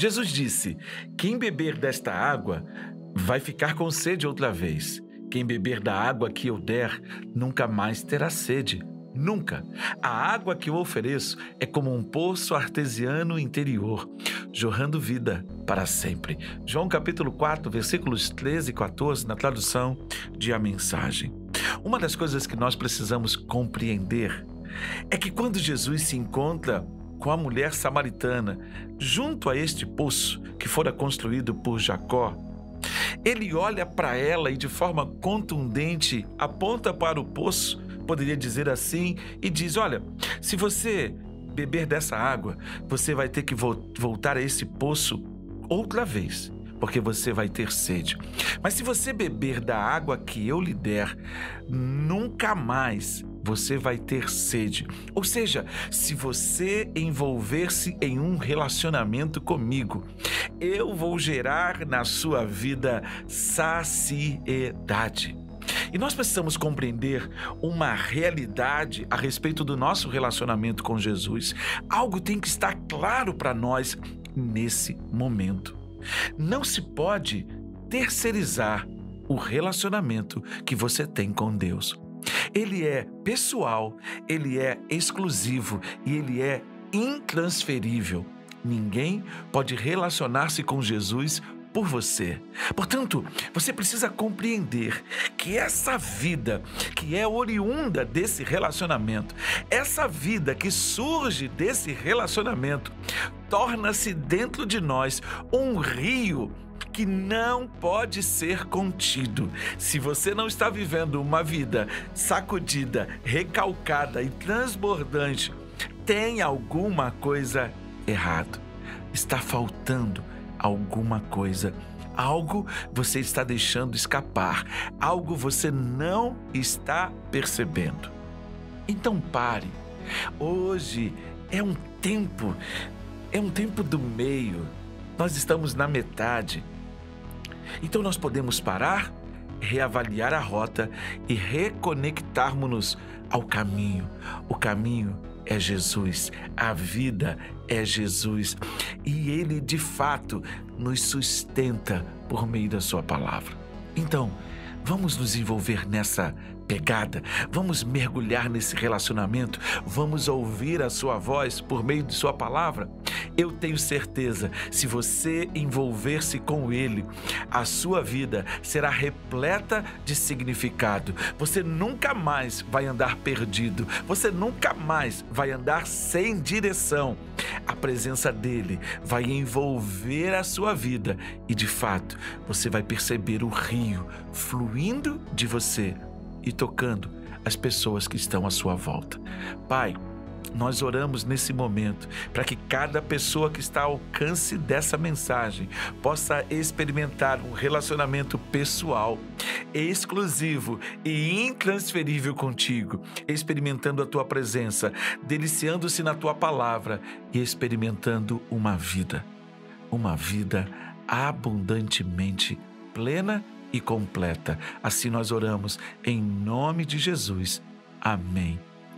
Jesus disse: Quem beber desta água vai ficar com sede outra vez. Quem beber da água que eu der nunca mais terá sede. Nunca. A água que eu ofereço é como um poço artesiano interior, jorrando vida para sempre. João capítulo 4, versículos 13 e 14, na tradução de A Mensagem. Uma das coisas que nós precisamos compreender é que quando Jesus se encontra com a mulher samaritana junto a este poço que fora construído por Jacó, ele olha para ela e de forma contundente aponta para o poço, poderia dizer assim, e diz: Olha, se você beber dessa água, você vai ter que vo voltar a esse poço outra vez porque você vai ter sede. Mas se você beber da água que eu lhe der, nunca mais você vai ter sede. Ou seja, se você envolver-se em um relacionamento comigo, eu vou gerar na sua vida saciedade. E nós precisamos compreender uma realidade a respeito do nosso relacionamento com Jesus. Algo tem que estar claro para nós nesse momento. Não se pode terceirizar o relacionamento que você tem com Deus. Ele é pessoal, ele é exclusivo e ele é intransferível. Ninguém pode relacionar-se com Jesus por você. Portanto, você precisa compreender que essa vida que é oriunda desse relacionamento, essa vida que surge desse relacionamento, torna-se dentro de nós um rio que não pode ser contido. Se você não está vivendo uma vida sacudida, recalcada e transbordante, tem alguma coisa errado. Está faltando alguma coisa. Algo você está deixando escapar, algo você não está percebendo. Então pare. Hoje é um tempo, é um tempo do meio. Nós estamos na metade. Então nós podemos parar, reavaliar a rota e reconectarmos-nos ao caminho. O caminho é Jesus, a vida é Jesus e Ele de fato nos sustenta por meio da Sua palavra. Então, vamos nos envolver nessa pegada, vamos mergulhar nesse relacionamento, vamos ouvir a Sua voz por meio de Sua palavra eu tenho certeza, se você envolver-se com Ele, a sua vida será repleta de significado. Você nunca mais vai andar perdido, você nunca mais vai andar sem direção. A presença dele vai envolver a sua vida e, de fato, você vai perceber o rio fluindo de você e tocando as pessoas que estão à sua volta. Pai, nós oramos nesse momento para que cada pessoa que está ao alcance dessa mensagem possa experimentar um relacionamento pessoal, exclusivo e intransferível contigo, experimentando a tua presença, deliciando-se na tua palavra e experimentando uma vida, uma vida abundantemente plena e completa. Assim nós oramos em nome de Jesus. Amém.